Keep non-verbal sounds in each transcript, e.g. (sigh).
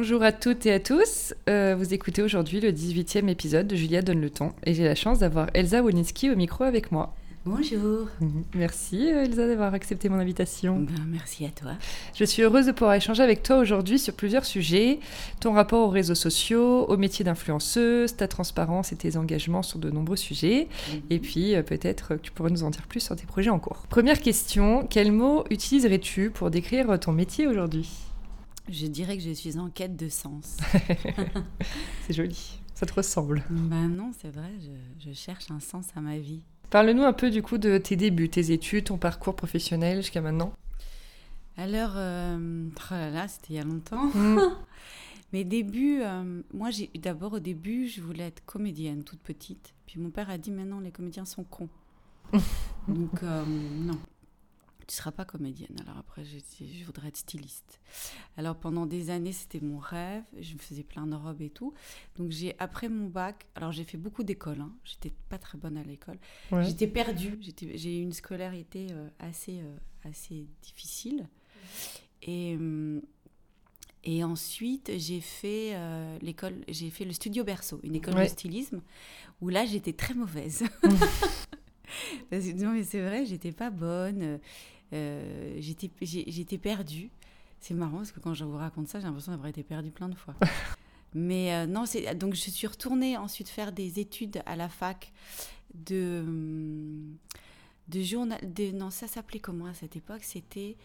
Bonjour à toutes et à tous. Euh, vous écoutez aujourd'hui le 18e épisode de Julia Donne le ton et j'ai la chance d'avoir Elsa Wolinski au micro avec moi. Bonjour. Merci euh, Elsa d'avoir accepté mon invitation. Ben, merci à toi. Je suis heureuse de pouvoir échanger avec toi aujourd'hui sur plusieurs sujets. Ton rapport aux réseaux sociaux, au métier d'influenceuse, ta transparence et tes engagements sur de nombreux sujets. Mhm. Et puis euh, peut-être que tu pourrais nous en dire plus sur tes projets en cours. Première question, quel mot utiliserais-tu pour décrire ton métier aujourd'hui? Je dirais que je suis en quête de sens. (laughs) C'est joli, ça te ressemble. ben non, c'est vrai, je, je cherche un sens à ma vie. Parle-nous un peu du coup de tes débuts, tes études, ton parcours professionnel jusqu'à maintenant. Alors, euh, oh là là, c'était il y a longtemps. Mm. (laughs) Mes débuts, euh, moi j'ai d'abord au début, je voulais être comédienne toute petite. Puis mon père a dit maintenant les comédiens sont cons. (laughs) Donc euh, non, tu seras pas comédienne. Alors après, j'ai dit, je voudrais être styliste. Alors pendant des années, c'était mon rêve. Je me faisais plein de robes et tout. Donc j'ai après mon bac, alors j'ai fait beaucoup d'écoles. Hein. J'étais pas très bonne à l'école. Ouais. J'étais perdue. J'ai eu une scolarité euh, assez, euh, assez difficile. Et, hum, et ensuite, j'ai fait euh, l'école, j'ai fait le studio Berceau, une école Ouais. de stylisme, où là, j'étais très mauvaise. (laughs) Parce que, non, mais c'est vrai, j'étais pas bonne. Euh, j'étais, j'étais perdue. C'est marrant parce que quand je vous raconte ça, j'ai l'impression d'avoir été perdue plein de fois. (laughs) Mais euh, non, c'est donc je suis retournée ensuite faire des études à la fac de de journal. De, non, ça s'appelait comment à cette époque? C'était,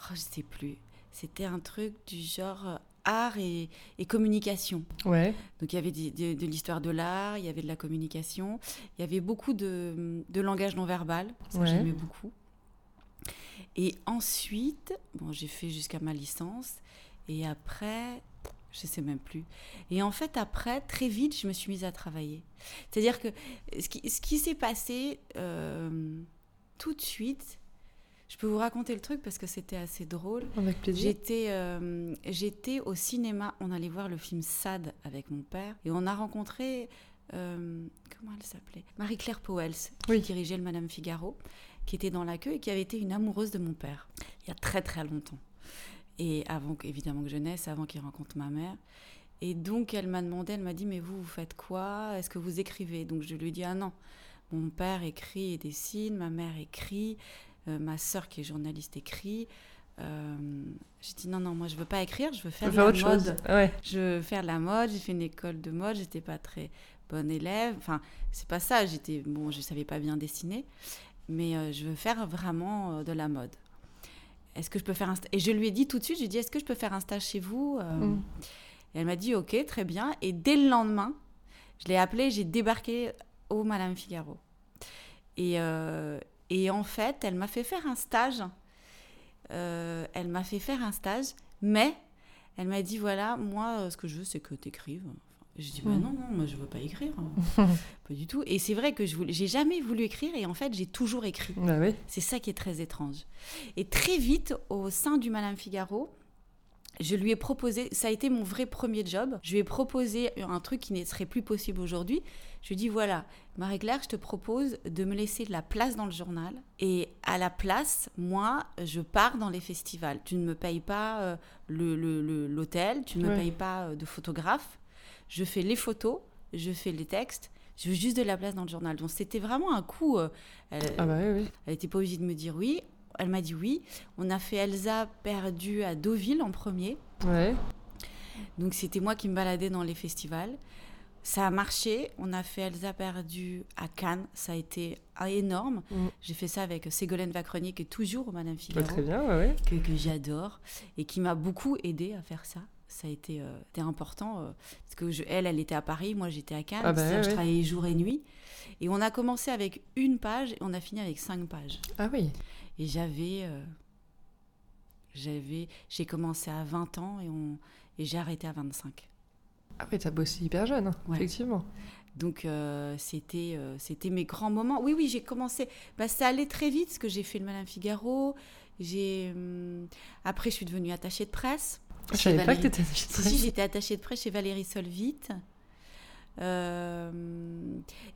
oh, je sais plus. C'était un truc du genre euh, art et, et communication. Ouais. Donc il y avait de l'histoire de l'art, il y avait de la communication, il y avait beaucoup de, de langage non verbal, ça Ouais. j'aimais beaucoup. Et ensuite, bon, j'ai fait jusqu'à ma licence, et après, je sais même plus. Et en fait, après, très vite, je me suis mise à travailler. C'est-à-dire que ce qui, ce qui s'est passé euh, tout de suite, je peux vous raconter le truc parce que c'était assez drôle. Avec plaisir. J'étais, euh, j'étais au cinéma, on allait voir le film Sad avec mon père et on a rencontré, euh, comment elle s'appelait? Marie-Claire Powels, qui Oui. dirigeait le Madame Figaro, qui était dans la queue et qui avait été une amoureuse de mon père, il y a très très longtemps. Et avant, évidemment que je naisse, avant qu'il rencontre ma mère. Et donc elle m'a demandé, elle m'a dit, mais vous, vous faites quoi? Est-ce que vous écrivez? Donc je lui ai dit, ah non, mon père écrit et dessine, ma mère écrit, euh, ma sœur qui est journaliste écrit. Euh, j'ai dit non, non, moi je veux pas écrire, je veux faire de Faire la autre mode. chose. Ouais. Je veux faire de la mode, j'ai fait une école de mode, j'étais pas très bonne élève. Enfin, c'est pas ça, j'étais bon, je savais pas bien dessiner, mais euh, je veux faire vraiment euh, de la mode. Est-ce que je peux faire un Et je lui ai dit tout de suite, je lui ai dit est-ce que je peux faire un stage chez vous Euh, Mm. Et elle m'a dit ok, très bien. Et dès le lendemain, je l'ai appelée, j'ai débarqué au Madame Figaro. Et, euh, et en fait, elle m'a fait faire un stage. Euh, elle m'a fait faire un stage, mais elle m'a dit voilà, moi, ce que je veux, c'est que tu écrives. J'ai dit bah Mm. non, non, moi je veux pas écrire. (laughs) pas du tout. Et c'est vrai que je voulais, j'ai jamais voulu écrire et en fait, j'ai toujours écrit. Oui. C'est ça qui est très étrange. Et très vite, au sein du Madame Figaro, je lui ai proposé, ça a été mon vrai premier job, je lui ai proposé un truc qui ne serait plus possible aujourd'hui. Je lui ai dit, voilà, Marie-Claire, je te propose de me laisser de la place dans le journal. Et à la place, moi, je pars dans les festivals. Tu ne me payes pas euh, le- le- le- l'hôtel, tu ne me payes pas euh, de photographe. Je fais les photos, je fais les textes. Je veux juste de la place dans le journal. Donc c'était vraiment un coup. euh, elle- Ah bah oui, oui. elle n'était pas obligée de me dire oui. Elle m'a dit oui. On a fait Elsa perdue à Deauville en premier. Ouais. Donc c'était moi qui me baladais dans les festivals. Ça a marché. On a fait Elsa perdue à Cannes. Ça a été énorme. Mm. J'ai fait ça avec Ségolène Vacrenier, qui est toujours au Madame Bah, Figaro, très bien, ouais, ouais. que, que j'adore et qui m'a beaucoup aidé à faire ça. Ça a été, euh, important euh, parce que je- elle, elle était à Paris, moi j'étais à Cannes. Ah bah ouais, je ouais. travaillais jour et nuit. Et on a commencé avec une page et on a fini avec cinq pages. Ah oui. Et j'avais. euh, j'avais j'ai commencé à 20 ans et, on, et j'ai arrêté à 25. Ah oui, t'as bossé hyper jeune, Ouais. effectivement. Donc c'était c'était mes grands moments. Oui, oui, j'ai commencé. Bah, ça allait très vite parce que j'ai fait le Madame Figaro. J'ai hum, après je suis devenue attachée de presse. Je savais pas que Valérie- t'étais Si, si, j'étais attachée de presse chez Valérie Solvite. Euh,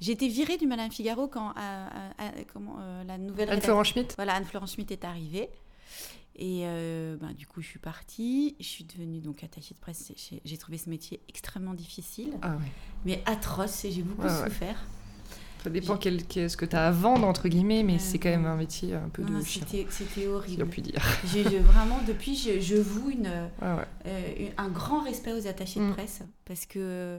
j'ai été virée du Madame Figaro quand euh, comment, la nouvelle Anne-Florent Schmitt voilà, Anne-Florence Schmitt est arrivée. Et euh, ben, du coup, je suis partie. Je suis devenue donc attachée de presse. J'ai- trouvé ce métier extrêmement difficile, Ah ouais. mais atroce. Et j'ai beaucoup ouais. souffert. Ça dépend quel, quel- ce que t'as à vendre, entre guillemets, mais c'est quand même un métier un peu Non, de C'était si horrible. peut dire. (laughs) Vraiment, depuis, je, je voue une, ouais. euh, un grand respect aux attachés de Mm. presse parce que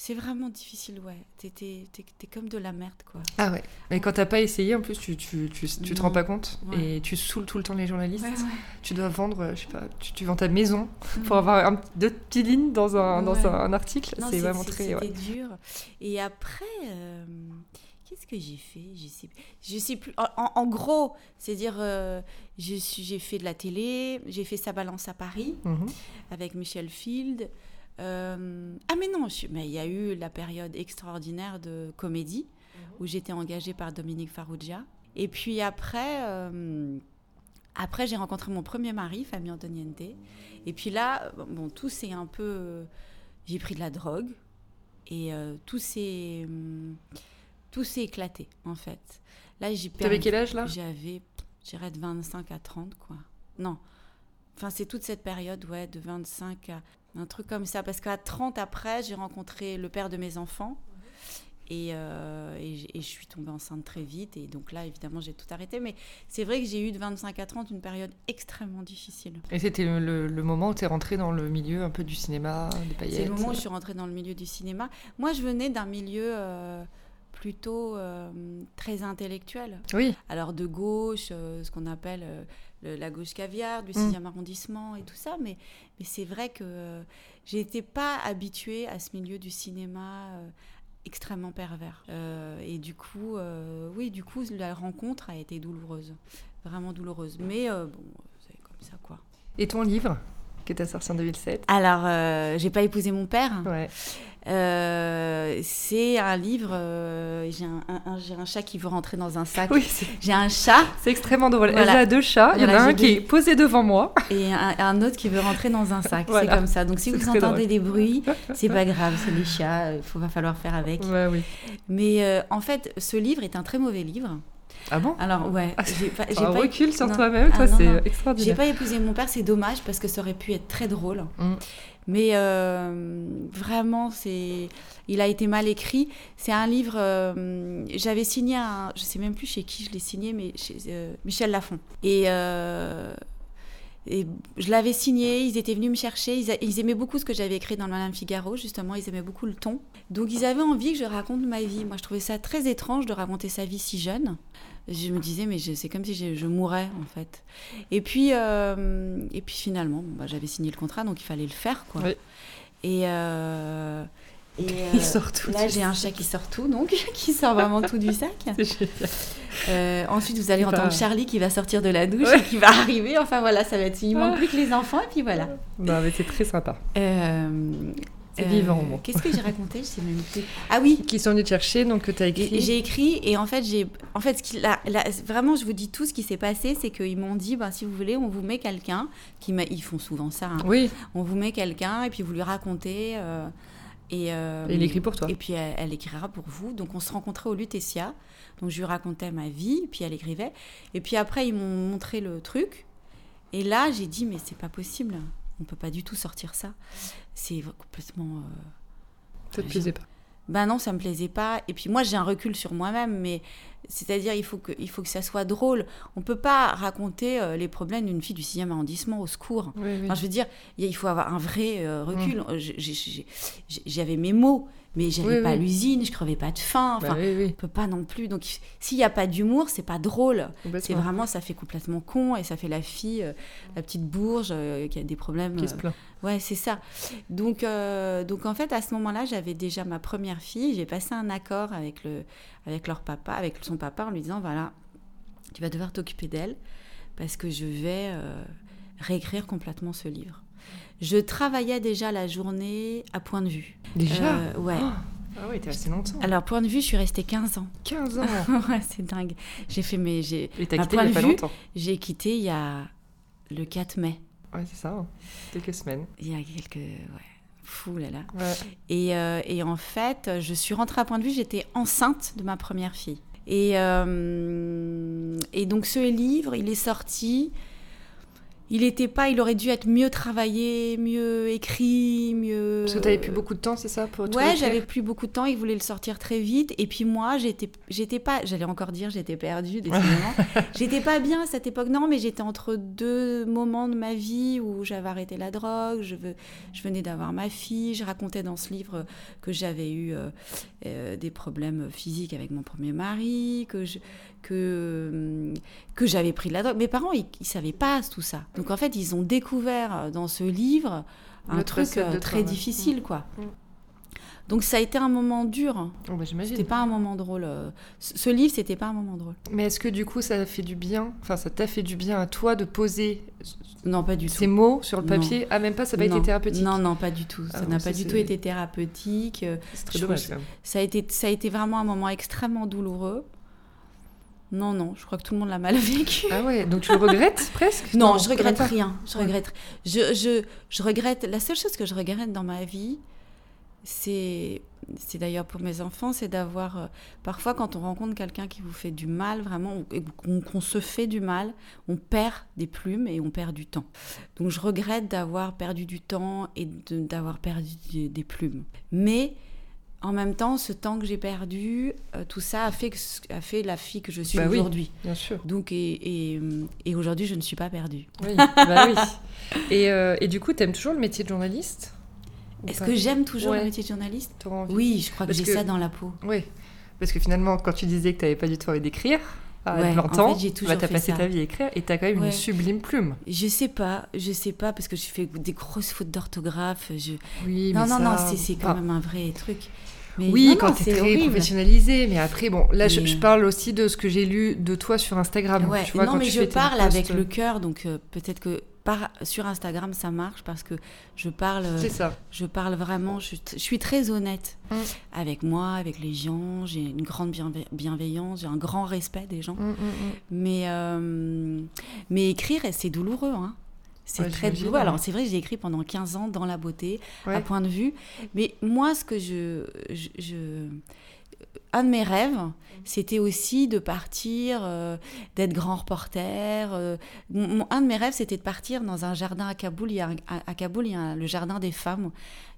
c'est vraiment difficile. Ouais, t'es t'es- t'es- t'es comme de la merde, quoi. Ah ouais. Mais quand t'as pas essayé, en plus, tu, tu, tu, tu te rends pas compte Ouais. et tu saoules tout le temps les journalistes. Ouais, ouais. Tu dois vendre, euh, je sais pas, tu, tu vends ta maison pour avoir un, deux petites lignes dans un, dans un, un article. Non, c'est c'est- vraiment c'est- très. C'était dur. Et après, euh, qu'est-ce que j'ai fait? Je sais, je sais plus. En, gros, c'est-à-dire, euh, je j'ai fait de la télé, j'ai fait sa balance à Paris Mhm. avec Michel Field. Euh, ah mais non, je- mais il y a eu la période extraordinaire de comédie où j'étais engagée par Dominique Farrugia. Et puis après, euh, après j'ai rencontré mon premier mari, Fabien Antoniente. Et puis là, bon, tout s'est un peu, euh, j'ai pris de la drogue et tout s'est, hum, tout s'est éclaté en fait. Là, j'ai T'avais quel âge là? J'avais, j'irais de 25 à 30 quoi. Non. Enfin, c'est toute cette période, ouais, de 25 à un truc comme ça. Parce qu'à 30 après, j'ai rencontré le père de mes enfants. Et, euh, et, je suis tombée enceinte très vite. Et donc là, évidemment, j'ai tout arrêté. Mais c'est vrai que j'ai eu de 25 à 30 une période extrêmement difficile. Et c'était le, moment où t'es rentrée dans le milieu un peu du cinéma, des paillettes. C'est le moment où je suis rentrée dans le milieu du cinéma. Moi, je venais d'un milieu euh, plutôt euh, très intellectuel. Oui, Alors de gauche, ce qu'on appelle le- la gauche caviar, du 6e arrondissement et tout ça, mais, mais c'est vrai que euh, j'ai été pas habituée à ce milieu du cinéma euh, extrêmement pervers. Euh, et du coup, euh, oui, du coup, la rencontre a été douloureuse, vraiment douloureuse. Mais bon, c'est comme ça quoi. Et ton livre, qui est sorti en 2007 Alors, euh, j'ai pas épousé mon père. Ouais. Euh, c'est un livre. euh, j'ai un, un- un- j'ai un chat qui veut rentrer dans un sac. Oui, J'ai un chat c'est extrêmement drôle. Voilà. Elle a deux chats, il y en a un qui est posé devant moi. et un, autre qui veut rentrer dans un sac. Voilà. C'est comme ça. Donc si vous entendez drôle. des bruits, (laughs) c'est pas grave, c'est les chats. Il va falloir faire avec. Ouais, oui. Mais euh, en fait, ce livre est un très mauvais livre. Ah bon Alors ouais, Ah, j'ai pas, j'ai Un pas- recul sur toi-même, Ah, toi, non, c'est non. J'ai extraordinaire. pas épousé mon père, c'est dommage parce que ça aurait pu être très drôle. Mm. Mais euh, vraiment, c'est, il a été mal écrit. C'est un livre. euh, j'avais signé un, je sais même plus chez qui je l'ai signé, mais chez euh, Michel Lafon. Et, et je l'avais signé. Ils étaient venus me chercher. Ils, a- ils aimaient beaucoup ce que j'avais écrit dans le Madame Figaro. Justement, ils aimaient beaucoup le ton. Donc, ils avaient envie que je raconte ma vie. Moi, je trouvais ça très étrange de raconter sa vie si jeune. Je me disais, mais c'est comme si je, je mourais en fait. Et puis, euh, et puis finalement, bon, bah, j'avais signé le contrat, donc il fallait le faire, quoi. Oui. Et, euh, et, (laughs) Il euh, sort tout. Là, j'ai un chat qui sort tout, donc (laughs) qui sort vraiment tout du sac. (laughs) Euh, ensuite, vous allez entendre Charlie qui va sortir de la douche Ouais. et qui va arriver. Enfin voilà, ça va être. Il manque plus que les enfants et puis voilà. Non, mais c'est très sympa. Euh. Qu'est-ce que j'ai raconté? Je sais même plus. Ah oui, Qui sont venus te chercher, donc que tu as et- écrit. J'ai écrit et en fait, j'ai, en fait, ce qui, là, là, vraiment, je vous dis tout ce qui s'est passé, c'est qu'ils m'ont dit, ben, si vous voulez, on vous met quelqu'un qui, ils font souvent ça. hein. Oui, On vous met quelqu'un et puis vous lui racontez. euh, et, euh, et il écrit pour toi. Et puis elle, elle écrira pour vous. Donc on se rencontrait au Lutetia. Donc je lui racontais ma vie, puis elle écrivait. Et puis après ils m'ont montré le truc. Et là j'ai dit mais c'est pas possible. On peut pas du tout sortir ça. C'est complètement. euh, Ça te plaisait pas. ben non, ça me plaisait pas. Et puis moi, j'ai un recul sur moi-même, mais c'est-à-dire il faut que il faut que ça soit drôle. On peut pas raconter euh, les problèmes d'une fille du 6e arrondissement au secours. Oui, oui. Enfin, je veux dire, il faut avoir un vrai euh, recul. J'ai- j'ai- J'avais mes mots, mais j'allais Oui, pas à l'usine, je crevais pas de faim. Bah Enfin, oui, oui. on peut pas non plus. Donc, s'il y a pas d'humour, c'est pas drôle. C'est vraiment, ça fait complètement con et ça fait la fille, euh, la petite bourge euh, qui a des problèmes. Qui se euh, plaint. Ouais, c'est ça. Donc, euh, donc en fait, à ce moment-là, j'avais déjà ma première fille. J'ai passé un accord avec, le, avec leur papa, avec son papa, en lui disant voilà, tu vas devoir t'occuper d'elle parce que je vais réécrire complètement ce livre. Je travaillais déjà la journée à point de vue. Déjà Euh, Ouais. Oh Ah oui, t'es assez longtemps. Alors, point de vue, je suis restée 15 ans. 15 ans. (laughs) ouais, c'est dingue. J'ai fait mes. J'ai Et t'as quitté il y a point pas vue- longtemps. j'ai quitté il y a le 4 mai. Ouais, c'est ça. hein. Quelques semaines. Il y a quelques. Ouais. Fou là là. Ouais. Et, euh, et en fait, je suis rentrée à point de vue, j'étais enceinte de ma première fille. Et, euh, et donc ce livre, il est sorti. Il était pas, il aurait dû être mieux travaillé, mieux écrit, mieux. Parce que t'avais plus beaucoup de temps, c'est ça pour tout Ouais, j'avais plus beaucoup de temps, il voulait le sortir très vite. Et puis moi, j'étais, j'étais pas, j'allais encore dire, j'étais perdue, décidément. (laughs) j'étais pas bien à cette époque, non, mais j'étais entre deux moments de ma vie où j'avais arrêté la drogue, je, veux, je venais d'avoir ma fille, je racontais dans ce livre que j'avais eu euh, euh, des problèmes physiques avec mon premier mari, que je, que, hum, que j'avais pris de la drogue. Mes parents, ils, ils savaient pas tout ça. Donc en fait, ils ont découvert euh, dans ce livre un truc euh, très difficile, quoi. Mm. Donc ça a été un moment dur. Oh, bah. C'était pas un moment drôle. euh. Ce ce livre, c'était pas un moment drôle. Mais est-ce que du coup ça a fait du bien Enfin, ça t'a fait du bien à toi de poser Non, pas du ces tout. mots sur le Non. papier? Ah, même pas, ça n'a pas non. été thérapeutique? Non, non, pas du tout. Ça Ah, n'a ça, pas du tout été thérapeutique. Euh, C'est très je dommage trouve- quand même. Ça a, été, ça a été vraiment un moment extrêmement douloureux. Non, non, je crois que tout le monde l'a mal (laughs) vécu. Ah ouais, donc tu le regrettes (laughs) presque? Non, je quand même regrette rien. Je regrette. Je, je, je regrette. La seule chose que je regrette dans ma vie, c'est, c'est d'ailleurs pour mes enfants, c'est d'avoir. euh, parfois, quand on rencontre quelqu'un qui vous fait du mal, vraiment, qu'on, se fait du mal, on perd des plumes et on perd du temps. Donc, je regrette d'avoir perdu du temps et de- d'avoir perdu des- plumes. Mais. En même temps, ce temps que j'ai perdu, euh, tout ça a fait, que, a fait la fille que je suis Bah oui. aujourd'hui. Bien sûr. Donc, et, et, et aujourd'hui, je ne suis pas perdue. Oui, bah oui. Et, euh, et du coup, t'aimes toujours le métier de journaliste? Ou Est-ce que j'aime toujours Ouais. le métier de journaliste Oui, je crois que j'ai que- ça dans la peau. Oui. Parce que finalement, quand tu disais que t'avais pas du tout envie d'écrire, à Ouais, 20 en ans, fait, j'ai bah, t'as fait passé ça. ta vie à écrire et t'as quand même Ouais. une sublime plume. Je sais pas, je sais pas parce que je fais des grosses fautes d'orthographe. Je... Oui, Non, mais non, ça- non, c'est, c'est quand enfin, même un vrai truc. Mais Oui, non, quand c'est très horrible. professionnalisé, mais après, bon, là, je, Mais- je parle aussi de ce que j'ai lu de toi sur Instagram. Ouais, tu vois, non, quand mais tu je parle avec le cœur, donc euh, peut-être que par, sur Instagram ça marche parce que je parle, euh, C'est ça. je parle vraiment, je, je suis très honnête Mm. avec moi, avec les gens. J'ai une grande bienve- bienveillance, j'ai un grand respect des gens. Mm, mm, mm. Mais, euh, mais écrire, c'est douloureux. Hein. C'est Ouais, très douloureux. Alors, c'est vrai j'ai écrit pendant 15 ans dans la beauté, à point de vue. Mais moi, ce que je. je, je- un de mes rêves, c'était aussi de partir, euh, d'être grand reporter. euh. Un de mes rêves, c'était de partir dans un jardin à Kaboul. Il y a, un- à, Kaboul, il y a un- le jardin des femmes,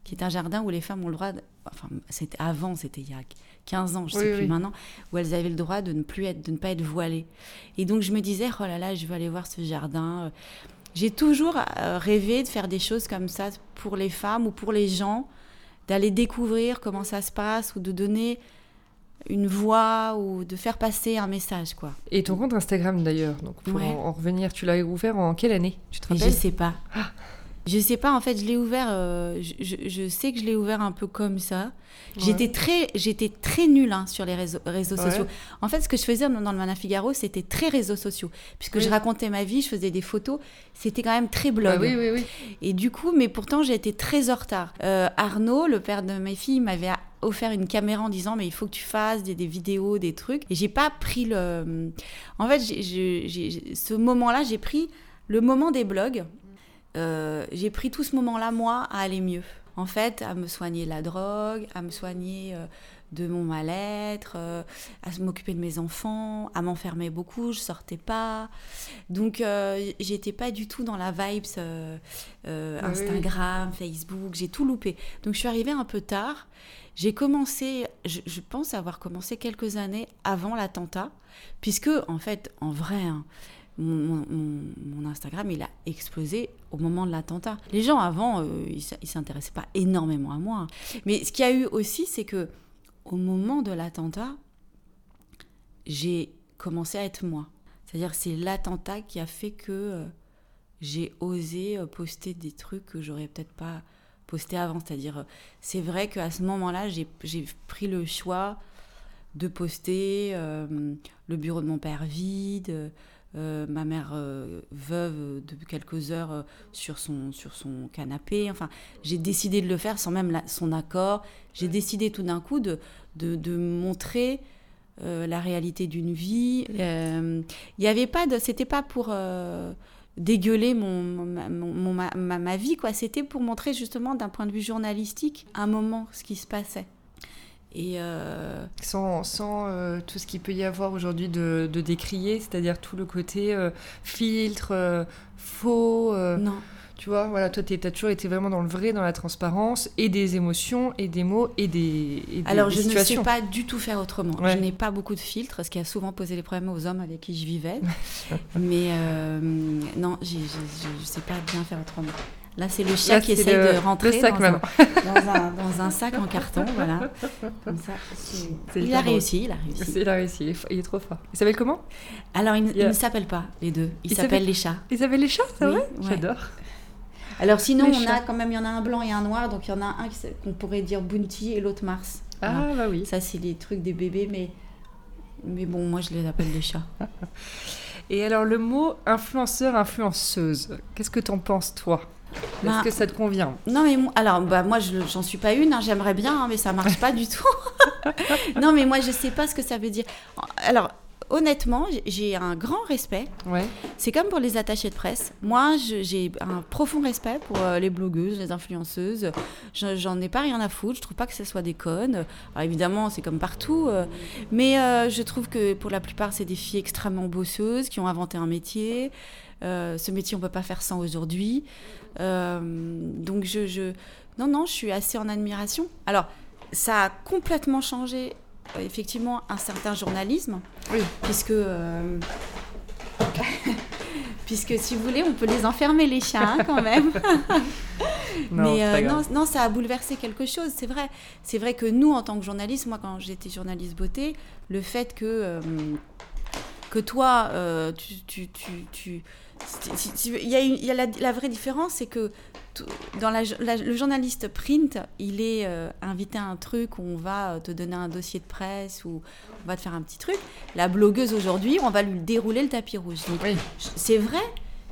qui est un jardin où les femmes ont le droit. de- enfin, c'était avant, c'était il y a 15 ans, je Oui, sais plus oui. maintenant, où elles avaient le droit de ne plus être, de ne pas être voilées. Et donc je me disais, oh là là, je veux aller voir ce jardin. J'ai toujours euh, rêvé de faire des choses comme ça pour les femmes ou pour les gens, d'aller découvrir comment ça se passe ou de donner une voix ou de faire passer un message, quoi. Et ton compte Instagram d'ailleurs, donc pour Ouais. en, en revenir, tu l'as ouvert en quelle année Tu te Et je rappelles? sais pas. Je sais pas, en fait, je l'ai ouvert, euh, je, sais que je l'ai ouvert un peu comme ça. J'étais très, j'étais très nulle hein, sur les réseaux, réseaux Ouais. sociaux. En fait, ce que je faisais dans dans le Mana Figaro, c'était très réseaux sociaux. Puisque Oui. je racontais ma vie, je faisais des photos, c'était quand même très Bah blog. oui, oui, oui. Et du coup, mais pourtant, j'ai été très en retard. Euh, Arnaud, le père de mes filles, m'avait offert une caméra en disant mais il faut que tu fasses des, des vidéos, des trucs. Et j'ai pas pris le. En fait, ce moment-là, j'ai pris le moment des blogs. Euh, j'ai pris tout ce moment-là, moi, à aller mieux. En fait, à me soigner de la drogue, à me soigner euh, de mon mal-être, euh, à m'occuper de mes enfants, à m'enfermer beaucoup, je sortais pas. Donc, j'étais pas du tout dans la vibes oui. Instagram, Facebook, j'ai tout loupé. Donc, je suis arrivée un peu tard. J'ai commencé, je, je pense avoir commencé quelques années avant l'attentat, puisque, en fait, en vrai, hein, mon, Instagram, il a explosé au moment de l'attentat. Les gens avant, euh, ils ils s'intéressaient pas énormément à moi. Mais ce qu'il y a eu aussi, c'est que au moment de l'attentat, j'ai commencé à être moi. C'est-à-dire c'est l'attentat qui a fait que euh, j'ai osé euh, poster des trucs que j'aurais peut-être pas posté avant. C'est-à-dire, c'est vrai qu'à ce moment-là, j'ai pris le choix de poster le bureau de mon père vide, ma mère veuve de quelques heures sur, son, sur son canapé. Enfin, j'ai décidé de le faire sans même son accord. J'ai décidé tout d'un coup de, de, de montrer la réalité d'une vie. Il n'y avait pas de... C'était pas pour dégueuler mon, mon, ma, ma, vie, quoi. C'était pour montrer justement d'un point de vue journalistique un moment ce qui se passait. Et euh, Sans, sans euh, tout ce qu'il peut y avoir aujourd'hui de, de décrier, c'est-à-dire tout le côté euh, filtre, faux. non. Tu vois, voilà, toi, tu as toujours été vraiment dans le vrai, dans la transparence, et des émotions, et des mots, et des. Et Alors, je ne sais pas du tout faire autrement. Je n'ai pas beaucoup de filtres, ce qui a souvent posé des problèmes aux hommes avec qui je vivais. (laughs) Mais non, je ne sais pas bien faire autrement. Là, c'est le chat qui essaye de rentrer sac, dans, un, dans, un, dans, un, sac en carton, voilà. Comme ça, il a réussi, il a réussi. Il a réussi, il est, trop fort. Il s'appelle comment? Alors, il, ne s'appelle pas les deux. Il, s'appelle les chats. Ils s'appellent les chats, c'est vrai? J'adore. Alors sinon, on a quand même, il y en a un blanc et un noir, donc il y en a un qu'on pourrait dire Bounty et l'autre Mars. Ah bah oui. Ça, c'est les trucs des bébés, mais, mais bon, moi je les appelle des chats. (laughs) et alors le mot influenceur, influenceuse, qu'est-ce que t'en penses toi? Est-ce que ça te convient? Non mais alors bah moi j'en suis pas une, hein, j'aimerais bien, hein, mais ça marche pas du tout. (laughs) non mais moi je sais pas ce que ça veut dire. Alors honnêtement, j'ai un grand respect. Ouais. C'est comme pour les attachés de presse. Moi, j'ai un profond respect pour euh, les blogueuses, les influenceuses. J'en ai pas rien à foutre. Je trouve pas que ce soit des connes. Alors évidemment, c'est comme partout. Euh, mais euh, je trouve que pour la plupart, c'est des filles extrêmement bosseuses qui ont inventé un métier. Ce métier, on peut pas faire sans aujourd'hui. donc je, je, non, non, je suis assez en admiration. Alors, ça a complètement changé euh, effectivement un certain journalisme, oui. puisque euh, (laughs) puisque si vous voulez, on peut les enfermer les chiens hein, quand même. (laughs) (laughs) Mais euh, non, non, ça a bouleversé quelque chose. C'est vrai, c'est vrai que nous, en tant que journalistes, moi, quand j'étais journaliste beauté, le fait que que toi, tu, tu, tu, il y a, il y a la, vraie différence, c'est que dans le journaliste print, il est euh, invité à un truc où on va euh, te donner un dossier de presse ou on va te faire un petit truc. La blogueuse aujourd'hui, on va lui dérouler le tapis rouge. C'est vrai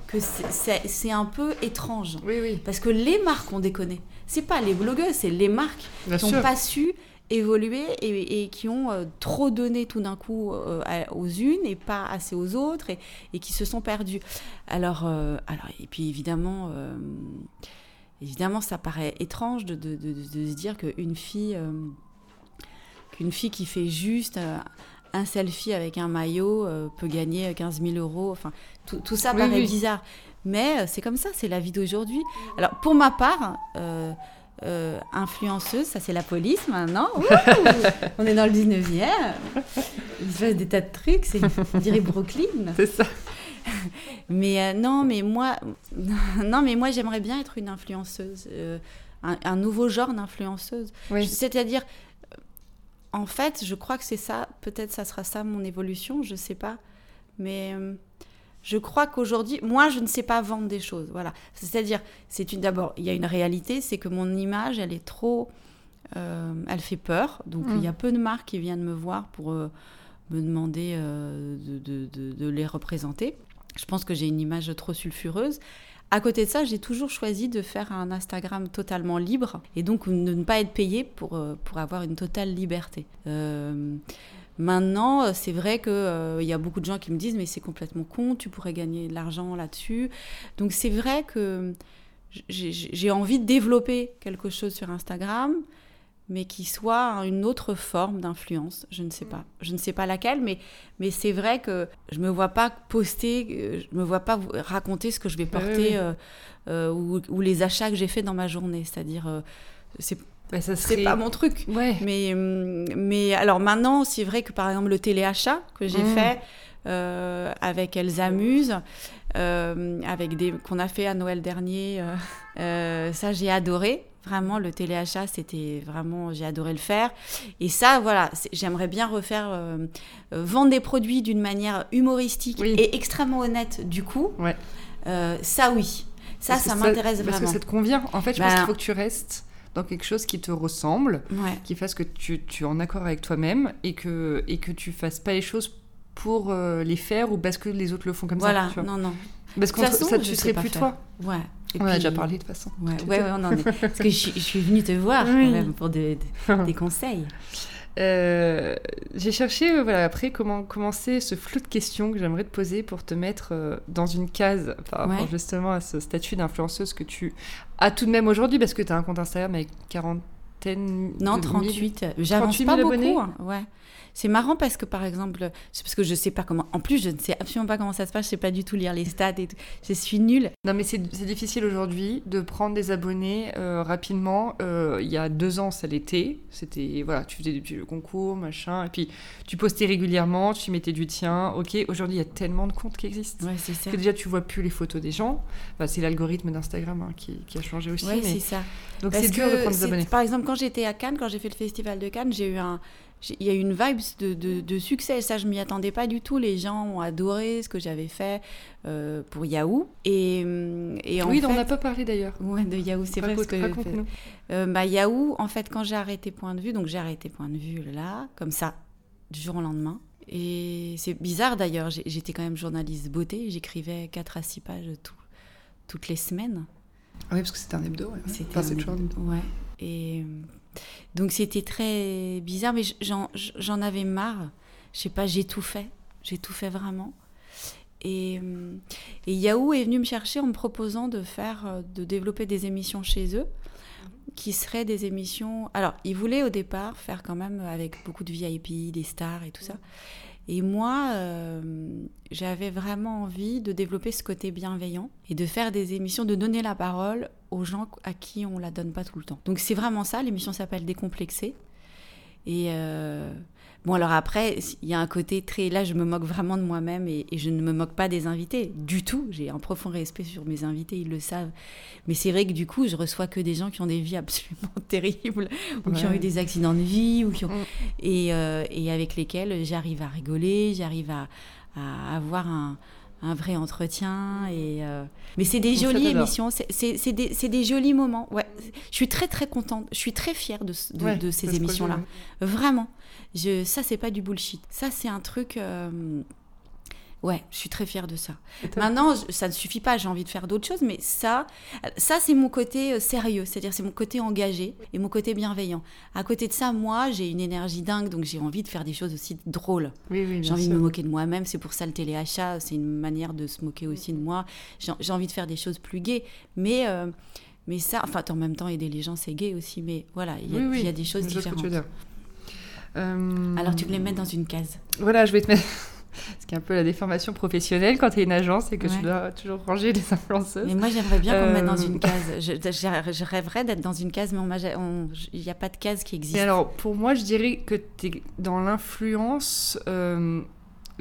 que c'est un peu étrange. Parce que les marques ont déconné. C'est pas les blogueuses, c'est les marques qui n'ont pas su évoluer et, qui ont euh, trop donné tout d'un coup euh, aux unes et pas assez aux autres et, qui se sont perdues. Alors, euh, alors et puis évidemment, évidemment, ça paraît étrange de, de, de, se dire qu'une fille, qu'une fille qui fait juste un selfie avec un maillot peut gagner 15 000 euros. Enfin, tout, tout ça paraît bizarre. Mais c'est comme ça, c'est la vie d'aujourd'hui. Alors, pour ma part, euh, influenceuse, ça c'est la police maintenant. (laughs) on est dans le 19e. Il se passe des tas de trucs, c'est, on dirait Brooklyn. (laughs) C'est ça. Mais euh, non, mais moi, (laughs) non, mais moi j'aimerais bien être une influenceuse, euh, un, nouveau genre d'influenceuse. C'est-à-dire, en fait, je crois que c'est ça, peut-être ça sera ça mon évolution, je sais pas. Mais je crois qu'aujourd'hui, moi, je ne sais pas vendre des choses. Voilà. C'est-à-dire, c'est une d'abord, il y a une réalité, c'est que mon image, elle est trop, euh, elle fait peur. Donc, il y a mm. peu de marques qui viennent me voir pour euh, me demander euh, de, les représenter. Je pense que j'ai une image trop sulfureuse. À côté de ça, j'ai toujours choisi de faire un Instagram totalement libre et donc de ne pas être payé pour, pour avoir une totale liberté. Maintenant, euh, c'est vrai qu'il euh, y a beaucoup de gens qui me disent mais c'est complètement con, tu pourrais gagner de l'argent là-dessus. Donc c'est vrai que j'ai envie de développer quelque chose sur Instagram, mais qui soit une autre forme d'influence. Je ne sais pas. Je ne sais pas laquelle, mais, mais c'est vrai que je ne me vois pas poster, euh, je ne me vois pas raconter ce que je vais porter ou, ou, les achats que j'ai fait dans ma journée. C'est-à-dire, c'est bah, c'est pas mon truc. Mais, mais alors maintenant, c'est vrai que par exemple, le téléachat que j'ai mmh. fait euh, avec Elsa Muse, euh, avec des qu'on a fait à Noël dernier, euh, ça j'ai adoré. Vraiment, le téléachat, c'était vraiment, j'ai adoré le faire. Et ça, voilà, j'aimerais bien refaire, vendre des produits d'une manière humoristique et extrêmement honnête du coup. ça, oui. Ça, ça m'intéresse vraiment. Parce que ça te convient. En fait, je pense ben qu'il faut que tu restes dans quelque chose qui te ressemble, qui fasse que tu, tu es en accord avec toi-même et que, et que tu fasses pas les choses pour euh, les faire ou parce que les autres le font comme voilà, ça vois. non, non. Parce que De ça, tu serais plus faire. toi. Ouais. Et On en a puis- déjà parlé de toute façon. Ouais, ouais, non, mais parce que je, suis- je suis venue te voir Oui. quand même pour des- des conseils. (laughs) Euh, j'ai cherché, euh, voilà, après, comment commencer ce flou de questions que j'aimerais te poser pour te mettre euh, dans une case par rapport Ouais. justement à ce statut d'influenceuse que tu as tout de même aujourd'hui, parce que tu as un compte Instagram avec quarantaine. Non, de 38. mille- J'avance 38 pas 000 beaucoup. abonnés hein, Ouais. C'est marrant parce que par exemple, c'est parce que je sais pas comment. En plus, je ne sais absolument pas comment ça se passe. Je sais pas du tout lire les stats et tout. Je suis nulle. Non, mais c'est difficile aujourd'hui de prendre des abonnés euh, rapidement. Euh, il y a deux ans, ça l'était. C'était, voilà, tu faisais petits concours, machin, et puis tu postais régulièrement, tu mettais du tien. Ok, aujourd'hui, il y a tellement de comptes qui existent. Ouais, c'est ça. que déjà tu vois plus les photos des gens. Enfin, c'est l'algorithme d'Instagram hein, qui, qui a changé aussi. Ouais, mais... c'est ça. Donc c'est dur de prendre des abonnés. Par exemple, quand j'étais à Cannes, quand j'ai fait le festival de Cannes, j'ai eu un. Il y a eu une vibe de, de, de succès, ça je m'y attendais pas du tout. Les gens ont adoré ce que j'avais fait euh, pour Yahoo. Et, et en oui, fait, on n'a pas parlé d'ailleurs. Ouais, de Yahoo, c'est vrai. Parce que. Euh, bah, Yahoo, en fait, quand j'ai arrêté Point de vue, donc j'ai arrêté Point de vue là, comme ça, du jour au lendemain. Et c'est bizarre d'ailleurs, j'étais quand même journaliste beauté, j'écrivais 4 à 6 pages tout- toutes les semaines. Ah oui, parce que c'était un hebdo. Ouais. C'était Enfin, c'est un- toujours un hebdo. Ouais. Et euh, donc c'était très bizarre, mais j'en avais marre. Je sais pas, j'ai tout fait. J'ai tout fait vraiment. Et, et Yahoo est venu me chercher en me proposant de faire, euh, de développer des émissions chez eux, qui seraient des émissions. Alors, ils voulaient au départ faire quand même avec beaucoup de VIP, des stars et tout ça. Et moi, euh, j'avais vraiment envie de développer ce côté bienveillant et de faire des émissions, de donner la parole aux gens à qui on la donne pas tout le temps. Donc c'est vraiment ça, l'émission s'appelle Décomplexé. Et euh, bon, alors après, il y a un côté très. Là, je me moque vraiment de moi-même et, et je ne me moque pas des invités du tout. J'ai un profond respect sur mes invités, ils le savent. Mais c'est vrai que du coup, je reçois que des gens qui ont des vies absolument (laughs) terribles ou qui ont eu des accidents de vie ou qui ont Mm. et, euh, et avec lesquels j'arrive à rigoler, j'arrive à, à avoir un, un vrai entretien. Et, euh, Mais c'est des jolies émissions, c'est- des, des jolis moments. Ouais. Je suis très très contente, je suis très fière de, de, Ouais, de ces émissions-là. Vraiment. Je, ça, c'est pas du bullshit. Ça, c'est un truc. euh, Ouais, je suis très fière de ça. Maintenant, je- ça ne suffit pas, j'ai envie de faire d'autres choses, mais ça, ça c'est mon côté euh, sérieux, c'est-à-dire c'est mon côté engagé et mon côté bienveillant. À côté de ça, moi, j'ai une énergie dingue, donc j'ai envie de faire des choses aussi drôles. Oui, oui, J'ai envie de me moquer de moi-même, c'est pour ça le téléachat, c'est une manière de se moquer aussi de moi. J'ai envie de faire des choses plus gaies, mais, euh, mais ça, enfin, en même temps, aider les gens, c'est gay aussi, mais voilà, il y, Oui, y a des choses différentes. tu veux dire. Euh, Alors, tu voulais me mettre dans une case. Voilà, je vais te mettre. (laughs) Ce qui est un peu la déformation professionnelle quand tu es une agence, c'est que Ouais. tu dois toujours ranger les (laughs) influenceuses. Mais moi, j'aimerais bien qu'on me mette dans Euh, une case. Je, je- je rêverais d'être dans une case, mais il n'y a pas de case qui existe. Et alors, pour moi, je dirais que tu es dans l'influence euh,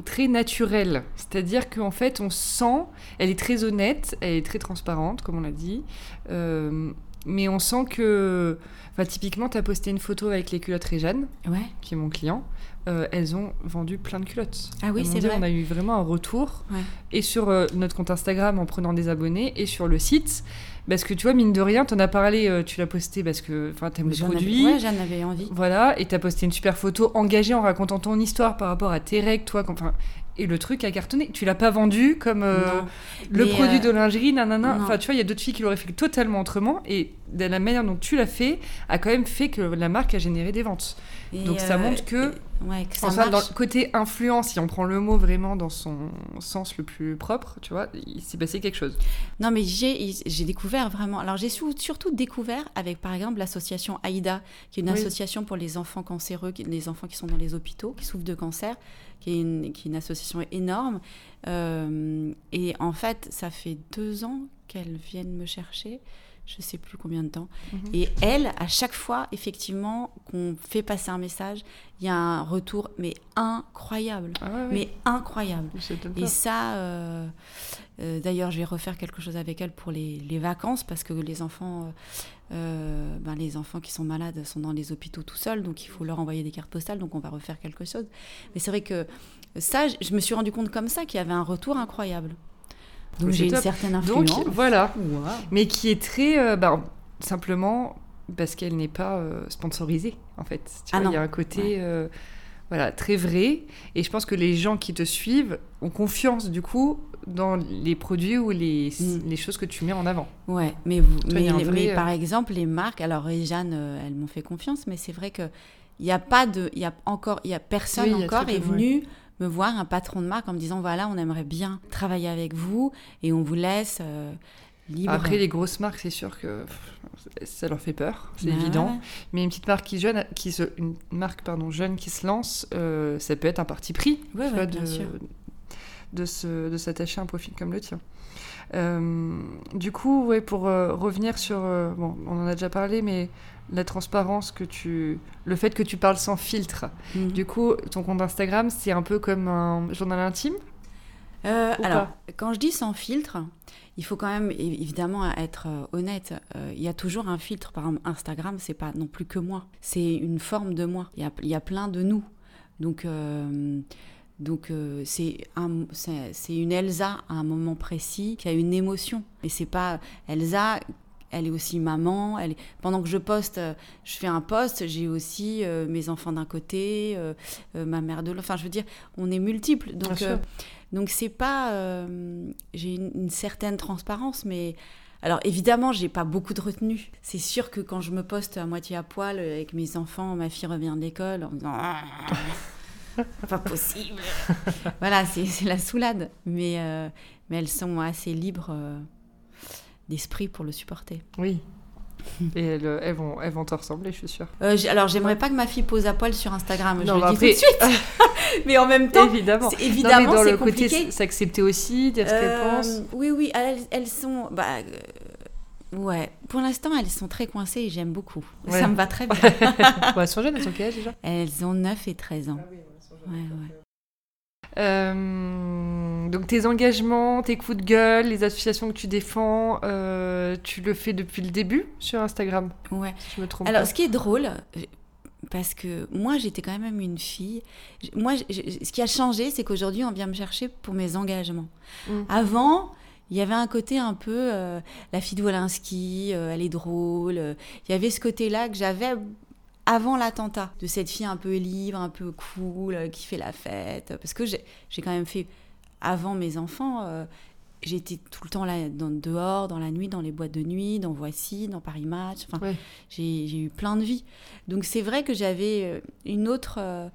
très naturelle. C'est-à-dire qu'en fait, on sent, elle est très honnête, elle est très transparente, comme on l'a dit. euh, mais on sent que. Enfin, typiquement, tu as posté une photo avec les culottes Réjeanne, Ouais. qui est mon client. Euh, elles ont vendu plein de culottes. Ah oui, c'est vrai. On a eu vraiment un retour. Ouais. Et sur euh, notre compte Instagram en prenant des abonnés et sur le site. Parce que tu vois, mine de rien, t'en as parlé, euh, tu l'as posté parce que t'aimes le J'en avais- produit. Ouais, j'en avais envie. Voilà, et t'as posté une super photo engagée en racontant ton histoire par rapport à tes règles, toi. Enfin, et le truc a cartonné. Tu l'as pas vendu comme euh, le produit euh, de lingerie, nanana. non. Enfin, tu vois, il y a d'autres filles qui l'auraient fait totalement autrement. Et de la manière dont tu l'as fait, a quand même fait que la marque a généré des ventes. Et, Donc, ça montre que- et- ouais, que ça Enfin, dans le côté influence, si on prend le mot vraiment dans son sens le plus propre, tu vois, il s'est passé quelque chose. Non, mais j'ai découvert vraiment. Alors, j'ai surtout découvert avec, par exemple, l'association AIDA, qui est une Oui. association pour les enfants cancéreux, les enfants qui sont dans les hôpitaux, qui souffrent de cancer, qui est une, association énorme. Euh, et en fait, ça fait deux ans qu'elles viennent me chercher. Je sais plus combien de temps. Mhm. Et elles, à chaque fois, effectivement, qu'on fait passer un message, il y a un retour, mais incroyable. Ah ouais. Mais incroyable. Et ça, euh, euh, d'ailleurs, je vais refaire quelque chose avec elle pour les, les vacances parce que les enfants, euh, ben, les enfants qui sont malades sont dans les hôpitaux tout seuls, donc il faut leur envoyer des cartes postales, donc on va refaire quelque chose. Mais c'est vrai que ça, je me suis rendu compte comme ça qu'il y avait un retour incroyable. Donc j'ai une top. certaine Donc, influence. voilà. Waouh. Mais qui est très. euh, bah, simplement parce qu'elle n'est pas euh, sponsorisée, en fait. Tu Ah vois, il y a un côté. Ouais. euh, voilà, très vrai. Et je pense que les gens qui te suivent ont confiance, du coup, dans les produits ou les, Mm. les choses que tu mets en avant. Ouais, mais, vous, Toi, mais, il y a un les- vrai, mais par exemple, les marques, alors Jeanne, euh, elles m'ont fait confiance, mais c'est vrai que il y a pas de, il y a encore, il y a personne Oui, il y a encore très est ouais. Me voir un patron de marque en me disant voilà, on aimerait bien travailler avec vous et on vous laisse euh, libre. Après, les grosses marques, c'est sûr que ça leur fait peur, c'est évident. Mais une petite marque qui jeune, qui se, une marque pardon jeune qui se lance, euh, ça peut être un parti pris, Ouais, tu ouais, vois, bien de, de se, de s'attacher à un profil comme le tien. Euh, du coup, ouais, pour euh, revenir sur, euh, bon, on en a déjà parlé, mais la transparence que tu, le fait que tu parles sans filtre. Mhm. Du coup, ton compte Instagram, c'est un peu comme un journal intime? Euh, alors, quand je dis sans filtre, il faut quand même évidemment être honnête. Euh, il y a toujours un filtre. Par exemple, Instagram, c'est pas non plus que moi. C'est une forme de moi. Il y a, il y a plein de nous. Donc, euh, donc euh, c'est un- c'est c'est une Elsa à un moment précis qui a une émotion. Et c'est pas Elsa. Elle est aussi maman. Elle est- Pendant que je poste, euh, je fais un post, j'ai aussi euh, mes enfants d'un côté, euh, ma mère de l'autre. Enfin, je veux dire, on est multiples. Donc, donc c'est pas, j'ai une, une certaine transparence, mais alors évidemment j'ai pas beaucoup de retenue. C'est sûr que quand je me poste à moitié à poil avec mes enfants, ma fille revient de l'école en disant Ah, pas possible. (laughs) voilà, c'est la soulade, mais euh, mais elles sont assez libres euh, d'esprit pour le supporter. Oui. Et elles, euh, elles vont, elles vont te ressembler, je suis sûre. Euh, alors j'aimerais pas que ma fille pose à poil sur Instagram, je Non, le mais dis après- tout de suite. (laughs) mais en même temps, évidemment. c'est- Non, mais évidemment dans le compliqué. côté s'accepter aussi, dire ce qu'elles Euh, pensent. Oui, oui, elles, elles sont. Bah, ouais, pour l'instant, elles sont très coincées et j'aime beaucoup. Ouais. Ça me va très bien. Ouais, (laughs) elles sont jeunes, elles ont quel âge déjà? Elles ont 9 et 13 ans. Ouais, ouais. Euh, donc tes engagements, tes coups de gueule, les associations que tu défends, euh, tu le fais depuis le début sur Instagram, ouais. si je me trompe Alors, pas. ce qui est drôle, euh, parce que moi, j'étais quand même une fille. Moi, ce qui a changé, c'est qu'aujourd'hui, on vient me chercher pour mes engagements. Mm. Avant, il y avait un côté un peu euh, la fille de Wolinski, euh, elle est drôle. euh, Il y avait ce côté-là que j'avais avant l'attentat, de cette fille un peu libre, un peu cool, euh, qui fait la fête. Parce que j'ai quand même fait, avant mes enfants, euh, j'étais tout le temps là, dans, dehors, dans la nuit, dans les boîtes de nuit, dans Voici, dans Paris Match. Enfin, Ouais. j'ai eu plein de vies. Donc c'est vrai que j'avais euh, une autre... euh,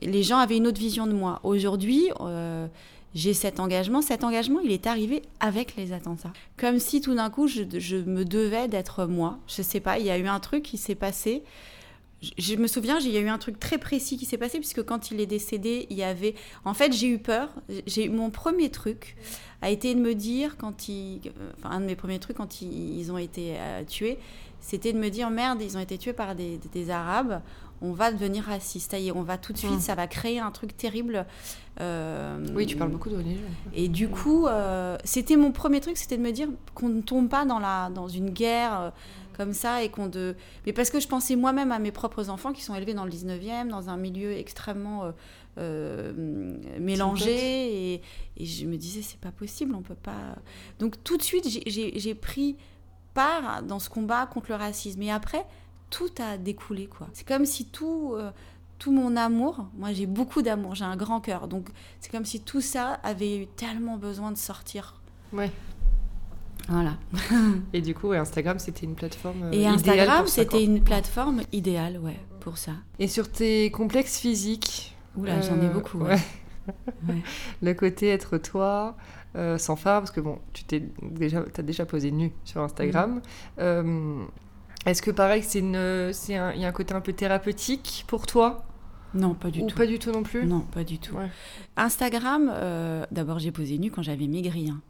les gens avaient une autre vision de moi. Aujourd'hui, euh, j'ai cet engagement. Cet engagement, il est arrivé avec les attentats. Comme si tout d'un coup, je, je me devais d'être moi. Je sais pas, il y a eu un truc qui s'est passé. Je, me souviens, il y a eu un truc très précis qui s'est passé, puisque quand il est décédé, il y avait... En fait, j'ai eu peur. J'ai Mon premier truc a été de me dire, quand il... Enfin, un de mes premiers trucs, quand ils, ils ont été euh, tués, c'était de me dire, merde, ils ont été tués par des, des- des Arabes, on va devenir raciste. Ça y est, on va tout de suite, ça va créer un truc terrible. euh, Oui, tu parles beaucoup de religion. et du coup, euh, c'était mon premier truc, c'était de me dire qu'on ne tombe pas dans, la, dans une guerre euh, comme ça et qu'on de... Mais parce que je pensais moi-même à mes propres enfants qui sont élevés dans le 19e, dans un milieu extrêmement euh, euh, mélangé et, et je me disais c'est pas possible, on peut pas... Donc tout de suite, j'ai pris part dans ce combat contre le racisme. Et après, tout a découlé, quoi. C'est comme si tout... euh, tout mon amour, moi j'ai beaucoup d'amour, j'ai un grand cœur, donc c'est comme si tout ça avait eu tellement besoin de sortir. Ouais. Voilà. (laughs) Et du coup, Instagram, c'était une plateforme euh, Et idéale Instagram, c'était une plateforme idéale, ouais, pour ça. Et sur tes complexes physiques Oula, j'en ai euh, beaucoup. ouais. ouais. (laughs) Ouais. Le côté être toi, euh, sans phare, parce que bon, tu t'es déjà, as déjà posé nu sur Instagram. Euh, Est-ce que pareil, c'est une, c'est il y a un côté un peu thérapeutique pour toi? Non, pas du ou tout. pas du tout non plus? Non, pas du tout. Ouais. Instagram, d'abord j'ai posé nu quand j'avais maigri. hein.